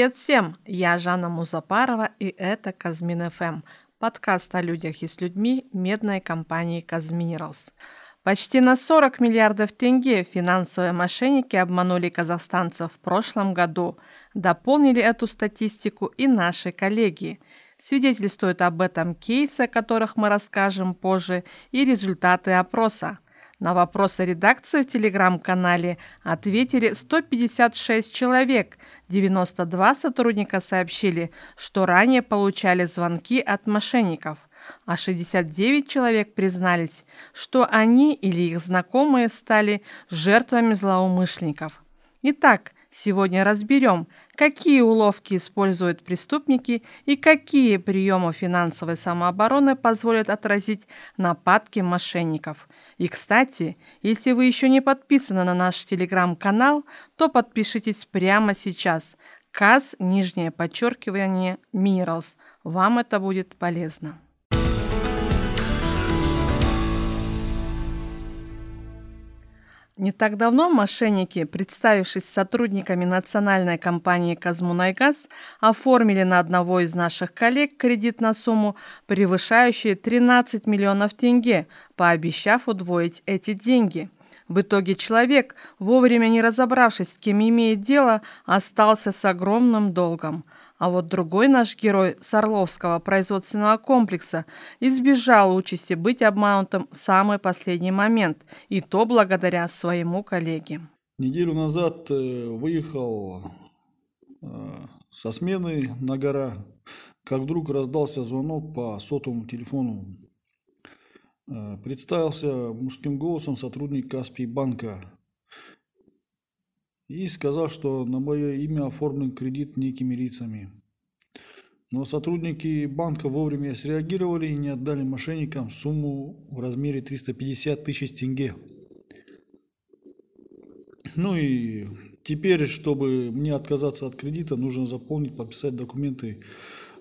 Привет всем! Я Жанна Музапарова, и это Казмин ФМ, подкаст о людях и с людьми медной компании Казминералс. Почти на 40 миллиардов тенге финансовые мошенники обманули казахстанцев в прошлом году. Дополнили эту статистику и наши коллеги. Свидетельствуют об этом кейсы, о которых мы расскажем позже, и результаты опроса – на вопросы редакции в телеграм-канале ответили 156 человек. 92 сотрудника сообщили, что ранее получали звонки от мошенников, а 69 человек признались, что они или их знакомые стали жертвами злоумышленников. Итак, сегодня разберем, какие уловки используют преступники и какие приемы финансовой самообороны позволят отразить нападки мошенников – и, кстати, если вы еще не подписаны на наш телеграм-канал, то подпишитесь прямо сейчас. КАЗ, нижнее подчеркивание, Minerals. Вам это будет полезно. Не так давно мошенники, представившись сотрудниками национальной компании «Казмунайгаз», оформили на одного из наших коллег кредит на сумму, превышающую 13 миллионов тенге, пообещав удвоить эти деньги. В итоге человек, вовремя не разобравшись, с кем имеет дело, остался с огромным долгом – а вот другой наш герой с производственного комплекса избежал участи быть обманутым в самый последний момент, и то благодаря своему коллеге. Неделю назад э, выехал э, со смены на гора, как вдруг раздался звонок по сотовому телефону. Э, представился мужским голосом сотрудник Каспий банка и сказал, что на мое имя оформлен кредит некими лицами. Но сотрудники банка вовремя среагировали и не отдали мошенникам сумму в размере 350 тысяч тенге. Ну и теперь, чтобы мне отказаться от кредита, нужно заполнить, подписать документы,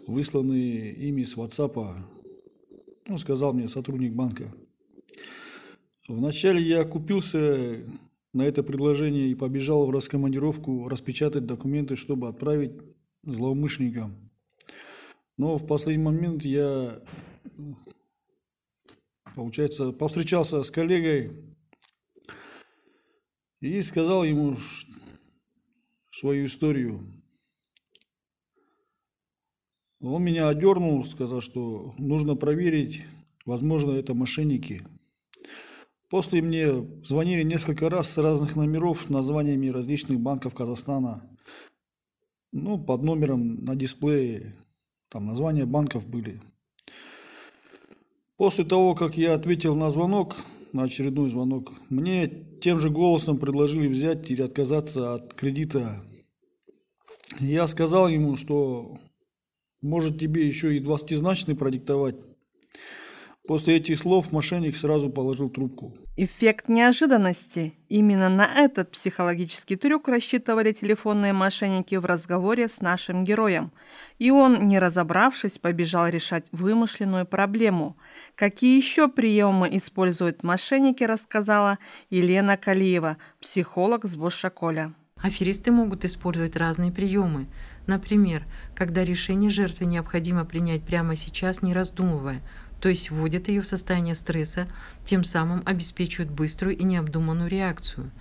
высланные ими с WhatsApp, ну, сказал мне сотрудник банка. Вначале я купился на это предложение и побежал в раскомандировку распечатать документы, чтобы отправить злоумышленникам. Но в последний момент я, получается, повстречался с коллегой и сказал ему свою историю. Он меня одернул, сказал, что нужно проверить, возможно, это мошенники – После мне звонили несколько раз с разных номеров названиями различных банков Казахстана. Ну, под номером на дисплее. Там названия банков были. После того, как я ответил на звонок, на очередной звонок, мне тем же голосом предложили взять или отказаться от кредита. Я сказал ему, что может тебе еще и двадцатизначный продиктовать. После этих слов мошенник сразу положил трубку. Эффект неожиданности. Именно на этот психологический трюк рассчитывали телефонные мошенники в разговоре с нашим героем. И он, не разобравшись, побежал решать вымышленную проблему. Какие еще приемы используют мошенники, рассказала Елена Калиева, психолог с Бошаколя. Аферисты могут использовать разные приемы. Например, когда решение жертвы необходимо принять прямо сейчас, не раздумывая – то есть вводят ее в состояние стресса, тем самым обеспечивают быструю и необдуманную реакцию.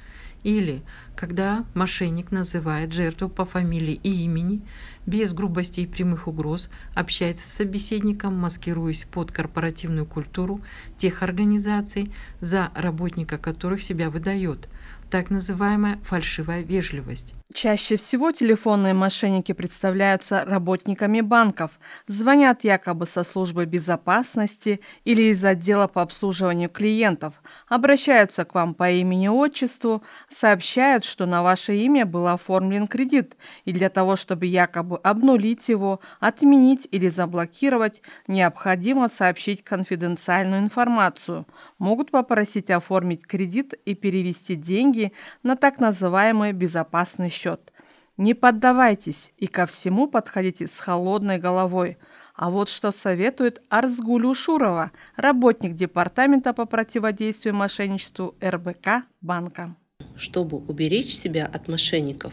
Или когда мошенник называет жертву по фамилии и имени, без грубости и прямых угроз, общается с собеседником, маскируясь под корпоративную культуру тех организаций, за работника которых себя выдает, так называемая фальшивая вежливость. Чаще всего телефонные мошенники представляются работниками банков, звонят якобы со службы безопасности или из отдела по обслуживанию клиентов, обращаются к вам по имени-отчеству, сообщают, что на ваше имя был оформлен кредит, и для того, чтобы якобы обнулить его, отменить или заблокировать, необходимо сообщить конфиденциальную информацию. Могут попросить оформить кредит и перевести деньги на так называемый безопасный счет. Не поддавайтесь и ко всему подходите с холодной головой. А вот что советует Арсгулю Шурова, работник Департамента по противодействию мошенничеству РБК банка. Чтобы уберечь себя от мошенников,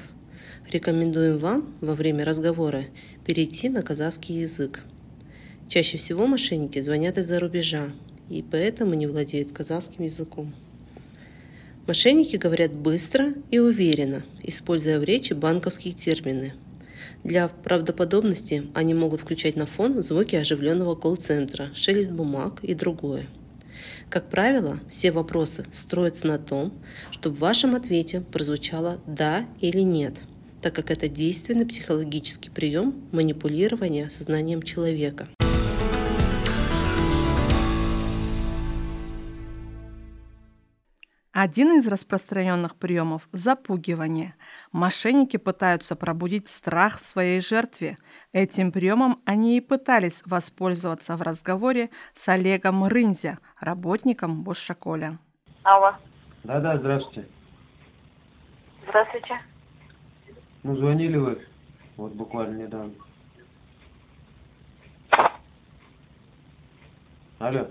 Рекомендуем вам во время разговора перейти на казахский язык. Чаще всего мошенники звонят из-за рубежа и поэтому не владеют казахским языком. Мошенники говорят быстро и уверенно, используя в речи банковские термины. Для правдоподобности они могут включать на фон звуки оживленного колл-центра, шелест бумаг и другое. Как правило, все вопросы строятся на том, чтобы в вашем ответе прозвучало «да» или «нет», так как это действенный психологический прием манипулирования сознанием человека. Один из распространенных приемов – запугивание. Мошенники пытаются пробудить страх в своей жертве. Этим приемом они и пытались воспользоваться в разговоре с Олегом Рынзя, работником Босшаколя. Алло. Да-да, здравствуйте. Здравствуйте. Ну, звонили вы вот буквально недавно. Алло.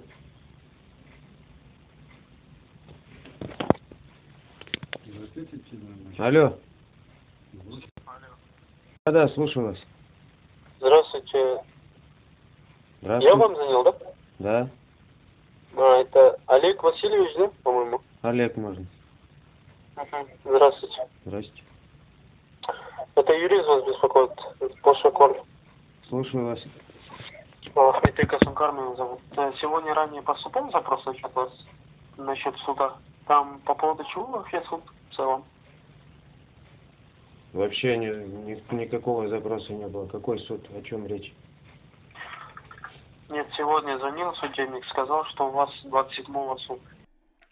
Алло. Да, да, слушаю вас. Здравствуйте. Здравствуйте. Я вам звонил, да? Да, А, это Олег Васильевич, да, по-моему? Олег можно. Мгм. Здравствуйте. Здрасте. Это юрист вас беспокоит, Пошаколь. Слушаю вас. Ахметека Сункар меня зовут. Э, Сегодня ранее поступал запрос насчет вас, насчет суда. Там по поводу чего вообще суд в целом? Вообще ни, ни- никакого запроса не было. Какой суд? О чем речь? Нет, сегодня звонил судебник, сказал, что у вас 27-го суд.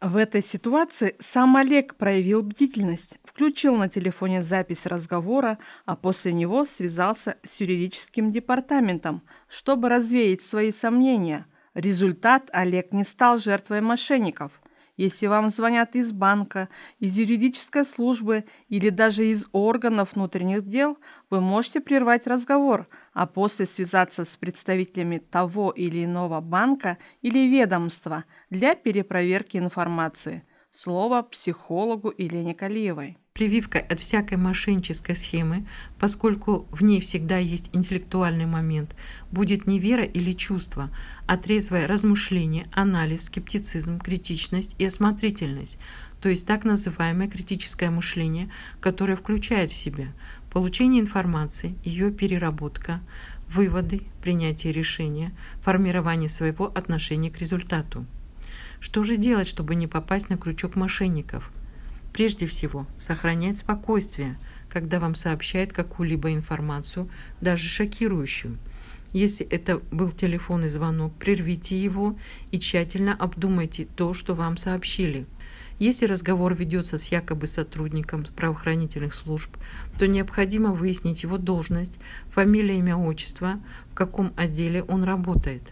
В этой ситуации сам Олег проявил бдительность, включил на телефоне запись разговора, а после него связался с юридическим департаментом, чтобы развеять свои сомнения. Результат Олег не стал жертвой мошенников. Если вам звонят из банка, из юридической службы или даже из органов внутренних дел, вы можете прервать разговор, а после связаться с представителями того или иного банка или ведомства для перепроверки информации. Слово психологу Елене Калиевой. Прививкой от всякой мошеннической схемы, поскольку в ней всегда есть интеллектуальный момент, будет не вера или чувство, а трезвое размышление, анализ, скептицизм, критичность и осмотрительность, то есть так называемое критическое мышление, которое включает в себя получение информации, ее переработка, выводы, принятие решения, формирование своего отношения к результату. Что же делать, чтобы не попасть на крючок мошенников? Прежде всего, сохранять спокойствие, когда вам сообщают какую-либо информацию, даже шокирующую. Если это был телефонный звонок, прервите его и тщательно обдумайте то, что вам сообщили. Если разговор ведется с якобы сотрудником правоохранительных служб, то необходимо выяснить его должность, фамилия, имя, отчество, в каком отделе он работает.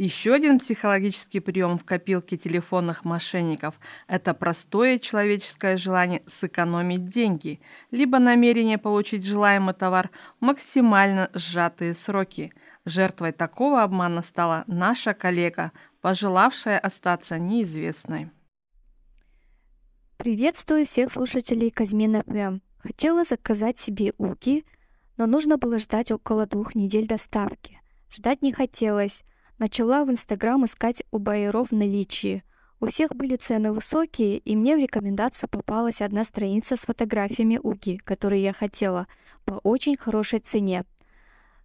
Еще один психологический прием в копилке телефонных мошенников – это простое человеческое желание сэкономить деньги, либо намерение получить желаемый товар в максимально сжатые сроки. Жертвой такого обмана стала наша коллега, пожелавшая остаться неизвестной. Приветствую всех слушателей Казмин ФМ. Хотела заказать себе уки, но нужно было ждать около двух недель доставки. Ждать не хотелось. Начала в Инстаграм искать у байеров в. У всех были цены высокие, и мне в рекомендацию попалась одна страница с фотографиями уги, которые я хотела, по очень хорошей цене.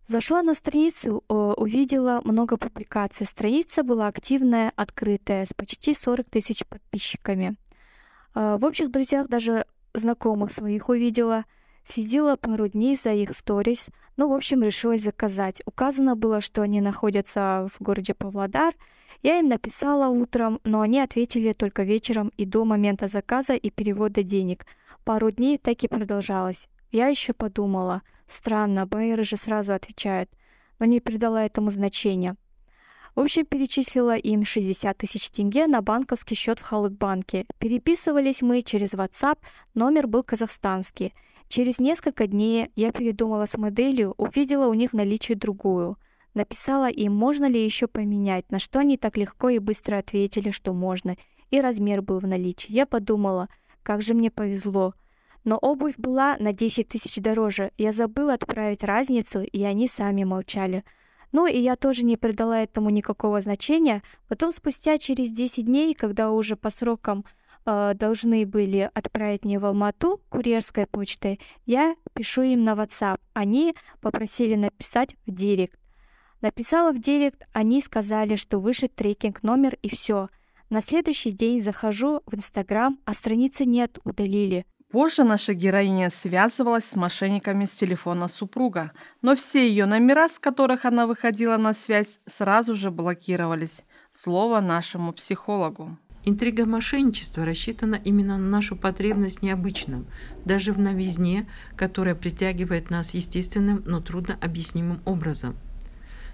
Зашла на страницу, э, увидела много публикаций. Страница была активная, открытая, с почти 40 тысяч подписчиками. Э, В общих друзьях даже знакомых своих увидела. Сидела пару дней за их сторис, ну, в общем, решилась заказать. Указано было, что они находятся в городе Павлодар. Я им написала утром, но они ответили только вечером и до момента заказа и перевода денег. Пару дней так и продолжалось. Я еще подумала, странно, байеры же сразу отвечают, но не придала этому значения. В общем, перечислила им 60 тысяч тенге на банковский счет в Халык-банке. Переписывались мы через WhatsApp, номер был казахстанский. Через несколько дней я передумала с моделью, увидела у них в наличии другую. Написала им, можно ли еще поменять, на что они так легко и быстро ответили, что можно. и размер был в наличии. Я подумала, как же мне повезло. Но обувь была на 10 тысяч дороже. Я забыла отправить разницу, и они сами молчали. Ну и я тоже не придала этому никакого значения. Потом спустя через 10 дней, когда уже по срокам э, должны были отправить мне в Алмату курьерской почтой, я пишу им на WhatsApp. Они попросили написать в директ. Написала в директ, они сказали, что вышит трекинг номер и все. На следующий день захожу в Инстаграм, а страницы нет, удалили. Позже наша героиня связывалась с мошенниками с телефона супруга, но все ее номера, с которых она выходила на связь, сразу же блокировались. Слово нашему психологу. Интрига мошенничества рассчитана именно на нашу потребность необычным, даже в новизне, которая притягивает нас естественным, но трудно объяснимым образом.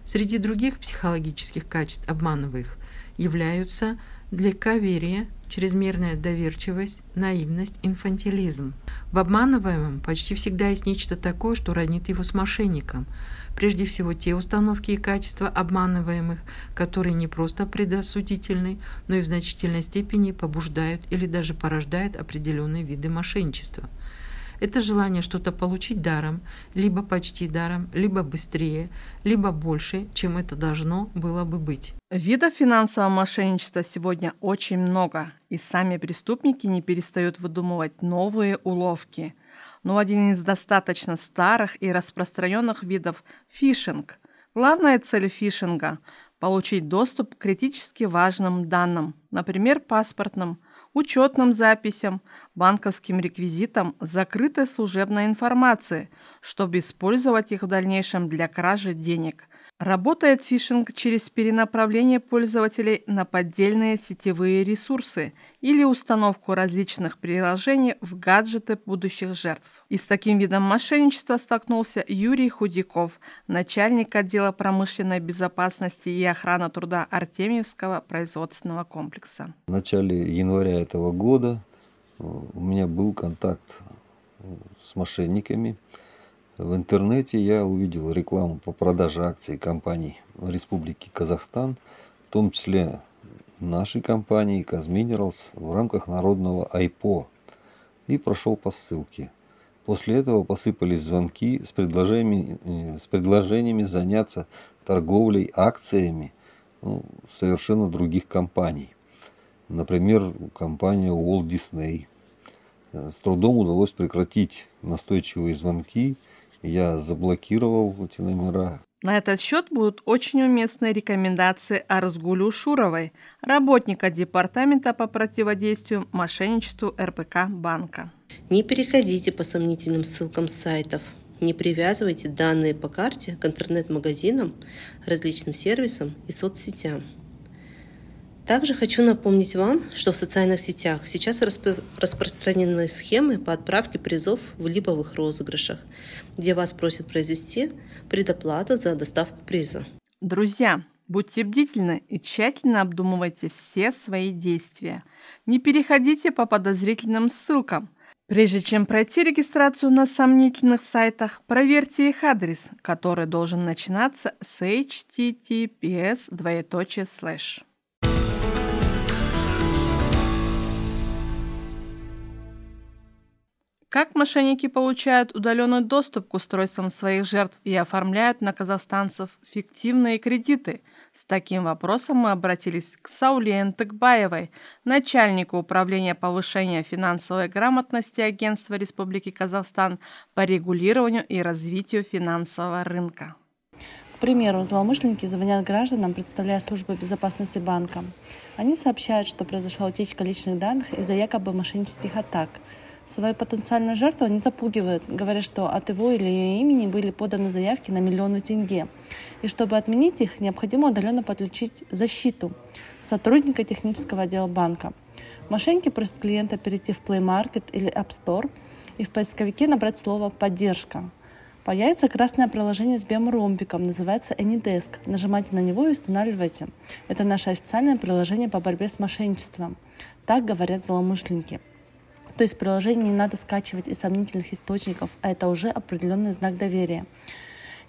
Среди других психологических качеств обманываемых являются Легковерие, чрезмерная доверчивость, наивность, инфантилизм. В обманываемом почти всегда есть нечто такое, что роднит его с мошенником. Прежде всего те установки и качества обманываемых, которые не просто предосудительны, но и в значительной степени побуждают или даже порождают определенные виды мошенничества. Это желание что-то получить даром, либо почти даром, либо быстрее, либо больше, чем это должно было бы быть. Видов финансового мошенничества сегодня очень много, и сами преступники не перестают выдумывать новые уловки. Но один из достаточно старых и распространенных видов – фишинг. Главная цель фишинга – получить доступ к критически важным данным, например, паспортным – учетным записям, банковским реквизитам закрытой служебной информации, чтобы использовать их в дальнейшем для кражи денег. Работает фишинг через перенаправление пользователей на поддельные сетевые ресурсы или установку различных приложений в гаджеты будущих жертв. И с таким видом мошенничества столкнулся Юрий Худяков, начальник отдела промышленной безопасности и охраны труда Артемьевского производственного комплекса. В начале января этого года э, у меня был контакт э, с мошенниками – в интернете я увидел рекламу по продаже акций компаний в Республике Казахстан, в том числе нашей компании Казминералс в рамках народного АйПО и прошел по ссылке. После этого посыпались звонки с предложениями, э, с предложениями заняться торговлей акциями ну, совершенно других компаний. Например, компания Walt Disney. Э, с трудом удалось прекратить настойчивые звонки – я заблокировал эти номера. На этот счет будут очень уместные рекомендации Арзгулю Шуровой, работника Департамента по противодействию мошенничеству РПК банка. Не переходите по сомнительным ссылкам сайтов. Не привязывайте данные по карте к интернет-магазинам, различным сервисам и соцсетям. Также хочу напомнить вам, что в социальных сетях сейчас распро- распространены схемы по отправке призов в либовых розыгрышах, где вас просят произвести предоплату за доставку приза. Друзья, будьте бдительны и тщательно обдумывайте все свои действия. Не переходите по подозрительным ссылкам. Прежде чем пройти регистрацию на сомнительных сайтах, проверьте их адрес, который должен начинаться с https. Как мошенники получают удаленный доступ к устройствам своих жертв и оформляют на казахстанцев фиктивные кредиты? С таким вопросом мы обратились к Сауле Энтыкбаевой, начальнику управления повышения финансовой грамотности Агентства Республики Казахстан по регулированию и развитию финансового рынка. К примеру, злоумышленники звонят гражданам, представляя службу безопасности банка. Они сообщают, что произошла утечка личных данных из-за якобы мошеннических атак – Свою потенциальную жертву они запугивают, говоря, что от его или ее имени были поданы заявки на миллионы тенге. И чтобы отменить их, необходимо удаленно подключить защиту сотрудника технического отдела банка. Мошенники просят клиента перейти в Play Market или App Store и в поисковике набрать слово «поддержка». Появится красное приложение с белым называется AnyDesk. Нажимайте на него и устанавливайте. Это наше официальное приложение по борьбе с мошенничеством. Так говорят злоумышленники. То есть приложение не надо скачивать из сомнительных источников, а это уже определенный знак доверия.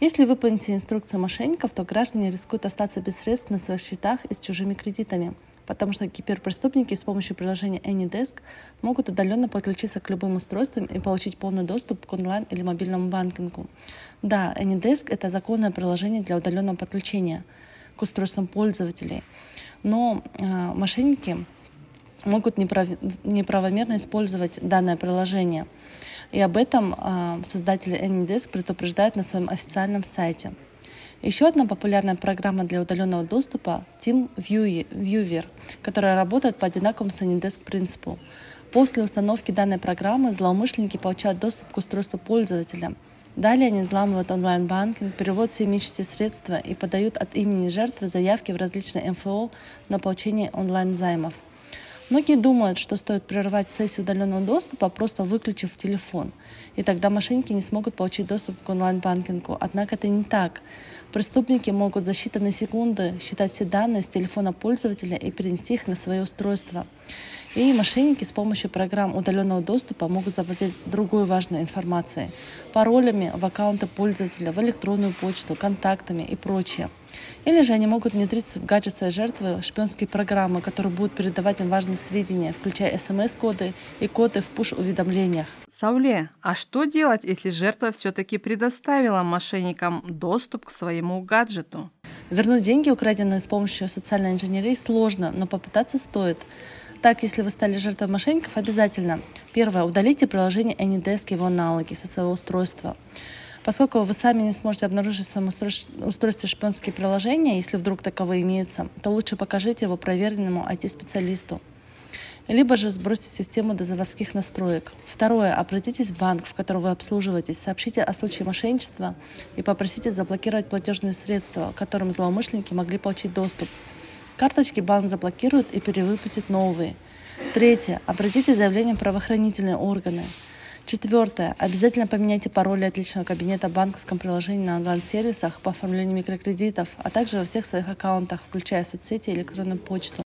Если выполните инструкцию мошенников, то граждане рискуют остаться без средств на своих счетах и с чужими кредитами. потому что киберпреступники с помощью приложения AnyDesk могут удаленно подключиться к любым устройствам и получить полный доступ к онлайн или мобильному банкингу. Да, AnyDesk — это законное приложение для удаленного подключения к устройствам пользователей, но э, мошенники могут неправ... неправомерно использовать данное приложение. И об этом э, создатели AnyDesk предупреждают на своем официальном сайте — еще одна популярная программа для удаленного доступа — Team Viewer, которая работает по одинаковому Sunnydesk принципу. После установки данной программы злоумышленники получают доступ к устройству пользователя. Далее они взламывают онлайн-банкинг, переводят все имеющиеся средства и подают от имени жертвы заявки в различные МФО на получение онлайн-займов. Многие думают, что стоит прерывать сессию удаленного доступа, просто выключив телефон, и тогда мошенники не смогут получить доступ к онлайн-банкингу. Однако это не так. Преступники могут за считанные секунды считать все данные с телефона пользователя и перенести их на свое устройство. И мошенники с помощью программ удаленного доступа могут завладеть другой важной информацией, паролями в аккаунты пользователя, в электронную почту, контактами и прочее. Или же они могут внедриться в гаджет своей жертвы шпионские программы, которые будут передавать им важные сведения, включая смс-коды и коды в пуш-уведомлениях. Сауле, а что делать, если жертва все-таки предоставила мошенникам доступ к своему гаджету? Вернуть деньги, украденные с помощью социальной инженерии, сложно, но попытаться стоит. Так, если вы стали жертвой мошенников, обязательно. Первое. Удалите приложение AnyDesk и его аналоги со своего устройства. Поскольку вы сами не сможете обнаружить в своем устройстве шпионские приложения, если вдруг таковые имеются, то лучше покажите его проверенному IT-специалисту. Либо же сбросьте систему до заводских настроек. Второе. Обратитесь в банк, в котором вы обслуживаетесь, сообщите о случае мошенничества и попросите заблокировать платежные средства, которым злоумышленники могли получить доступ. Карточки банк заблокирует и перевыпустит новые. Третье. Обратите заявление в правоохранительные органы. Четвертое. Обязательно поменяйте пароли от личного кабинета в банковском приложении на онлайн-сервисах по оформлению микрокредитов, а также во всех своих аккаунтах, включая соцсети и электронную почту.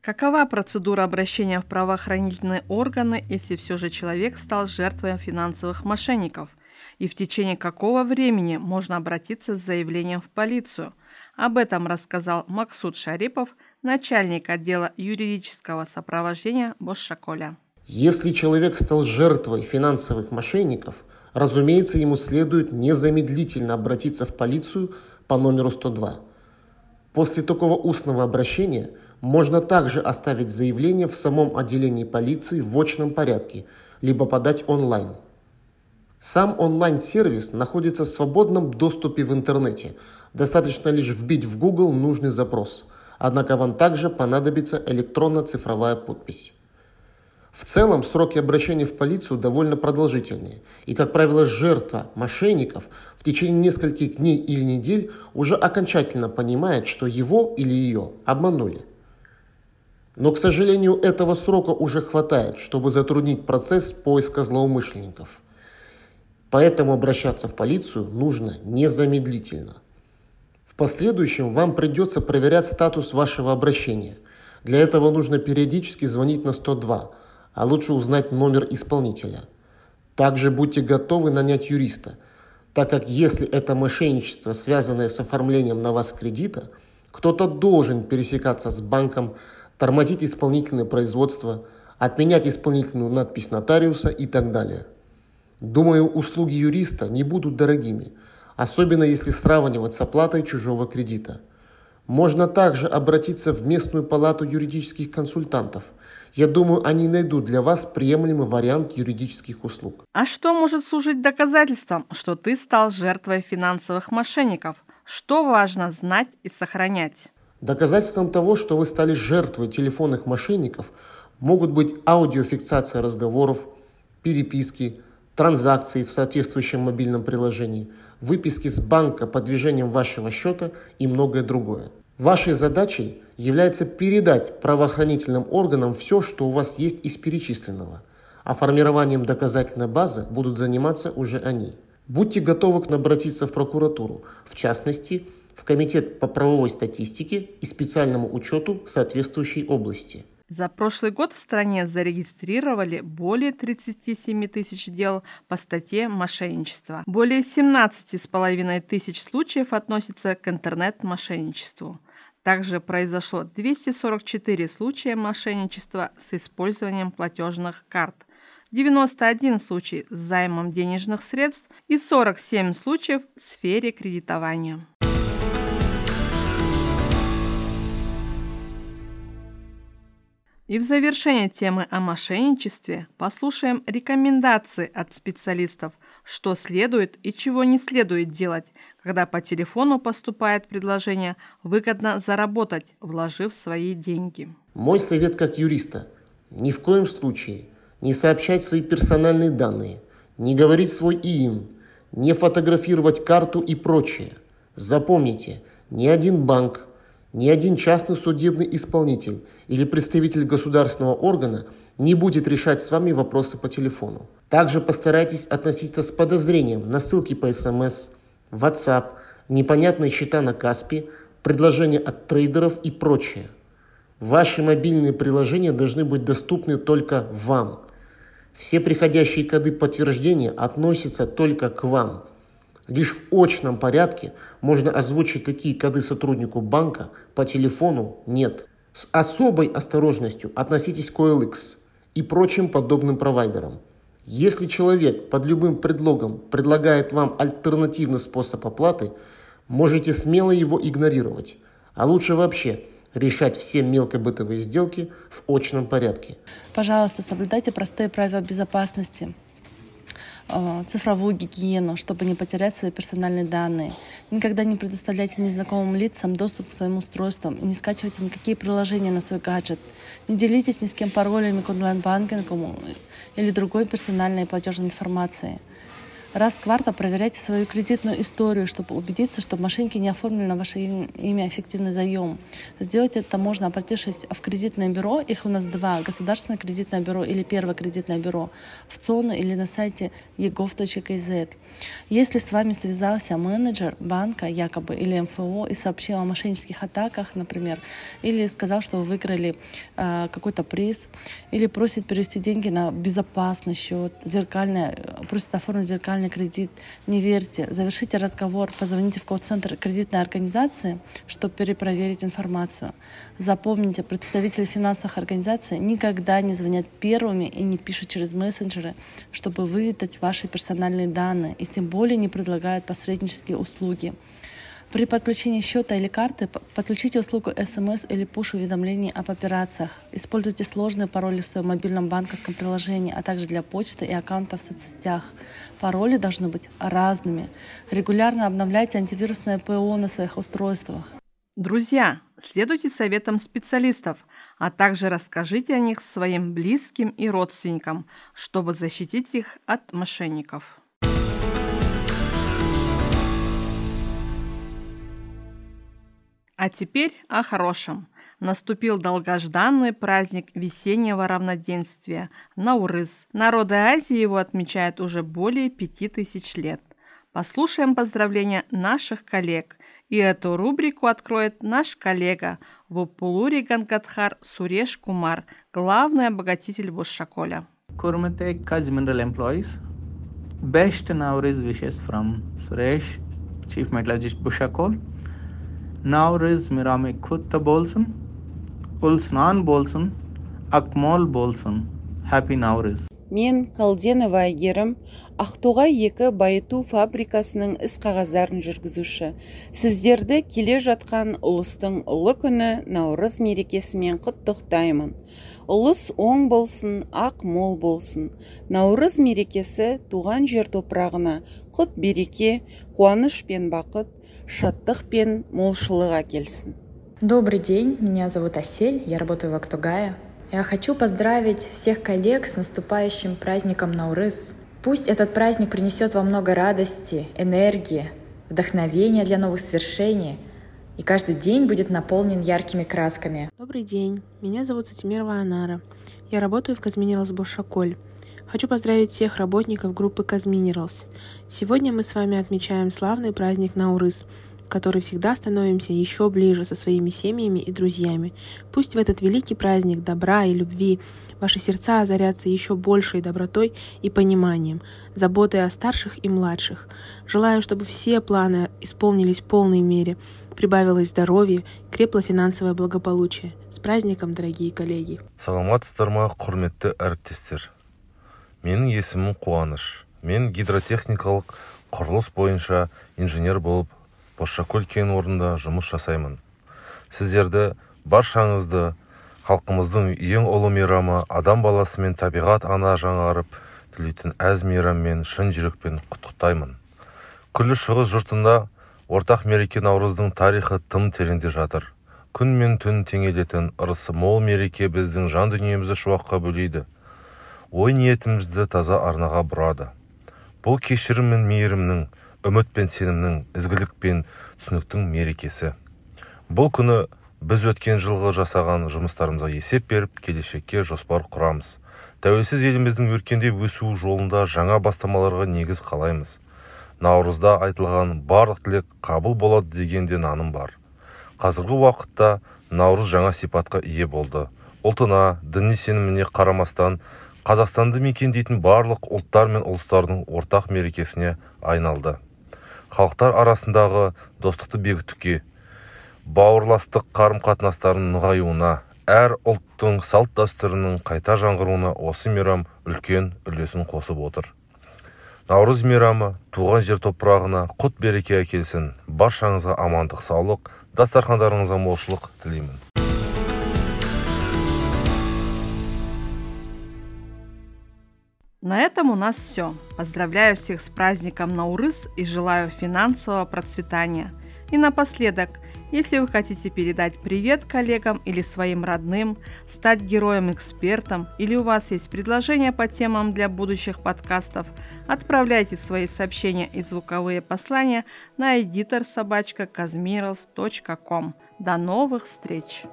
Какова процедура обращения в правоохранительные органы, если все же человек стал жертвой финансовых мошенников – и в течение какого времени можно обратиться с заявлением в полицию. Об этом рассказал Максут Шарипов, начальник отдела юридического сопровождения Босшаколя. Если человек стал жертвой финансовых мошенников, разумеется, ему следует незамедлительно обратиться в полицию по номеру 102. После такого устного обращения можно также оставить заявление в самом отделении полиции в очном порядке, либо подать онлайн. Сам онлайн-сервис находится в свободном доступе в интернете. Достаточно лишь вбить в Google нужный запрос. Однако вам также понадобится электронно-цифровая подпись. В целом сроки обращения в полицию довольно продолжительные. И, как правило, жертва мошенников в течение нескольких дней или недель уже окончательно понимает, что его или ее обманули. Но, к сожалению, этого срока уже хватает, чтобы затруднить процесс поиска злоумышленников. Поэтому обращаться в полицию нужно незамедлительно. В последующем вам придется проверять статус вашего обращения. Для этого нужно периодически звонить на 102, а лучше узнать номер исполнителя. Также будьте готовы нанять юриста, так как если это мошенничество, связанное с оформлением на вас кредита, кто-то должен пересекаться с банком, тормозить исполнительное производство, отменять исполнительную надпись нотариуса и так далее. Думаю, услуги юриста не будут дорогими, особенно если сравнивать с оплатой чужого кредита. Можно также обратиться в местную палату юридических консультантов. Я думаю, они найдут для вас приемлемый вариант юридических услуг. А что может служить доказательством, что ты стал жертвой финансовых мошенников? Что важно знать и сохранять? Доказательством того, что вы стали жертвой телефонных мошенников, могут быть аудиофиксация разговоров, переписки, транзакции в соответствующем мобильном приложении, выписки с банка по движениям вашего счета и многое другое. Вашей задачей является передать правоохранительным органам все, что у вас есть из перечисленного, а формированием доказательной базы будут заниматься уже они. Будьте готовы к обратиться в прокуратуру, в частности, в Комитет по правовой статистике и специальному учету соответствующей области – За прошлый год в стране зарегистрировали более 37 тысяч дел по статье мошенничества. Более 17,5 тысяч случаев относятся к интернет-мошенничеству. Также произошло 244 случая мошенничества с использованием платежных карт, 91 случай с займом денежных средств и 47 случаев в сфере кредитования. И в завершение темы о мошенничестве послушаем рекомендации от специалистов, что следует и чего не следует делать, когда по телефону поступает предложение выгодно заработать, вложив свои деньги. Мой совет как юриста – ни в коем случае не сообщать свои персональные данные, не говорить свой ИИН, не фотографировать карту и прочее. Запомните, ни один банк, ни один частный судебный исполнитель или представитель государственного органа не будет решать с вами вопросы по телефону. Также постарайтесь относиться с подозрением на ссылки по СМС, WhatsApp, непонятные счета на Каспи, предложения от трейдеров и прочее. Ваши мобильные приложения должны быть доступны только вам. Все приходящие коды подтверждения относятся только к вам – Лишь в очном порядке можно озвучить такие коды сотруднику банка, по телефону нет. С особой осторожностью относитесь к OLX и прочим подобным провайдерам. Если человек под любым предлогом предлагает вам альтернативный способ оплаты, можете смело его игнорировать. А лучше вообще решать все мелкобытовые сделки в очном порядке. Пожалуйста, соблюдайте простые правила безопасности. Э, цифровую гигиену, чтобы не потерять свои персональные данные. Никогда не предоставляйте незнакомым лицам доступ к своим устройствам и не скачивайте никакие приложения на свой гаджет. Не делитесь ни с кем паролями к онлайн-банкингу или другой персональной платежной информацией. Раз в квартал проверяйте свою кредитную историю, чтобы убедиться, что мошенники не оформили на ваше имя эффективный заем. Сделать это можно, обратившись в кредитное бюро. Их у нас два. Государственное кредитное бюро или первое кредитное бюро в ЦОНу или на сайте egov.kz. Если с вами связался менеджер банка якобы или МФО и сообщил о мошеннических атаках, например, или сказал, что вы выиграли э, какой-то приз, или просит перевести деньги на безопасный счет, зеркальный, просит оформить зеркальный кредит, не верьте, завершите разговор, позвоните в колл-центр кредитной организации, чтобы перепроверить информацию. Запомните, представители финансовых организаций никогда не звонят первыми и не пишут через мессенджеры, чтобы выведать ваши персональные данные и тем более не предлагают посреднические услуги. При подключении счета или карты подключите услугу SMS или push-уведомлений об операциях. Используйте сложные пароли в своем мобильном банковском приложении, а также для почты и аккаунтов в соцсетях. Пароли должны быть разными. Регулярно обновляйте антивирусное ПО на своих устройствах. Друзья, следуйте советам специалистов, а также расскажите о них своим близким и родственникам, чтобы защитить их от мошенников. А теперь о хорошем. Наступил долгожданный праздник весеннего равноденствия – Наурыз. Народы Азии его отмечают уже более пяти тысяч лет. Послушаем поздравления наших коллег. И эту рубрику откроет наш коллега Вупулури Гангадхар Суреш Кумар, главный обогатитель Бушаколя. Kurmate Kaj Mineral employees. Best Nauriz wishes from Suresh, Chief Metallurgist Bushakol. Nauriz Mirame Kutta Bolson. Ulsnan Bolson. Akmol Bolson. Happy Nauriz. мен қалденова әйгерім ақтоғай екі байыту фабрикасының іс қағаздарын жүргізуші сіздерді келе жатқан ұлыстың ұлы күні наурыз мерекесімен құттықтаймын ұлыс оң болсын ақ мол болсын наурыз мерекесі туған жер топырағына құт береке қуаныш пен бақыт шаттық пен молшылық әкелсін Добрый день, меня зовут Асель, я работаю в Актугае. Я хочу поздравить всех коллег с наступающим праздником Наурыз. Пусть этот праздник принесет вам много радости, энергии, вдохновения для новых свершений, и каждый день будет наполнен яркими красками. Добрый день, меня зовут Сатимирова Анара. Я работаю в Казминералс Бошаколь. Хочу поздравить всех работников группы Казминералс. Сегодня мы с вами отмечаем славный праздник Наурыз – который всегда становимся еще ближе со своими семьями и друзьями. Пусть в этот великий праздник добра и любви ваши сердца озарятся еще большей добротой и пониманием, заботой о старших и младших. Желаю, чтобы все планы исполнились в полной мере, прибавилось здоровье, крепло финансовое благополучие. С праздником, дорогие коллеги! саламатсыздар ма құрметті әріптестер менің есімім қуаныш. Мен гидротехникалық құрылыс бойынша инженер болып бозшакөл кен орнында жұмыс жасаймын. Сіздерді баршаңызды халқымыздың ең ұлы мейрамы адам баласы мен табиғат ана жаңарып тілейтін әз мейраммен шын жүрекпен құттықтаймын. Күллі шығыс жұртында ортақ мереке наурыздың тарихы тым тереңде жатыр. Күн мен түн теңелетін ырысы мол мереке біздің жан дүниемізді шуаққа бөлейді. Ой ниетімізді таза арнаға бұрады. Бұл кешірім мен мейірімнің үміт пен сенімнің ізгілік пен түсініктің мерекесі. Бұл күні біз өткен жылғы жасаған жұмыстарымызға есеп беріп келешекке жоспар құрамыз. Тәуелсіз еліміздің өркендеп өсуі жолында жаңа бастамаларға негіз қалаймыз. Наурызда айтылған барлық тілек қабыл болады дегенде наным бар. Қазіргі уақытта наурыз жаңа сипатқа ие болды. Ұлтына діни сеніміне қарамастан қазақстанды мекендейтін барлық ұлттар мен ұлыстардың ортақ мерекесіне айналды. Халықтар арасындағы достықты бекітуге бауырластық қарым-қатынастардың нығаюына әр ұлттың салт дәстүрінің қайта жаңғыруына осы мейрам үлкен үлесін қосып отыр. Наурыз мейрамы туған жер топырағына құт береке әкелсін. Баршаңызға амандық саулық дастархандарыңызға молшылық тілеймін. На этом у нас все. Поздравляю всех с праздником Наурыз и желаю финансового процветания. И напоследок, если вы хотите передать привет коллегам или своим родным, стать героем-экспертом или у вас есть предложения по темам для будущих подкастов, отправляйте свои сообщения и звуковые послания на editor До новых встреч!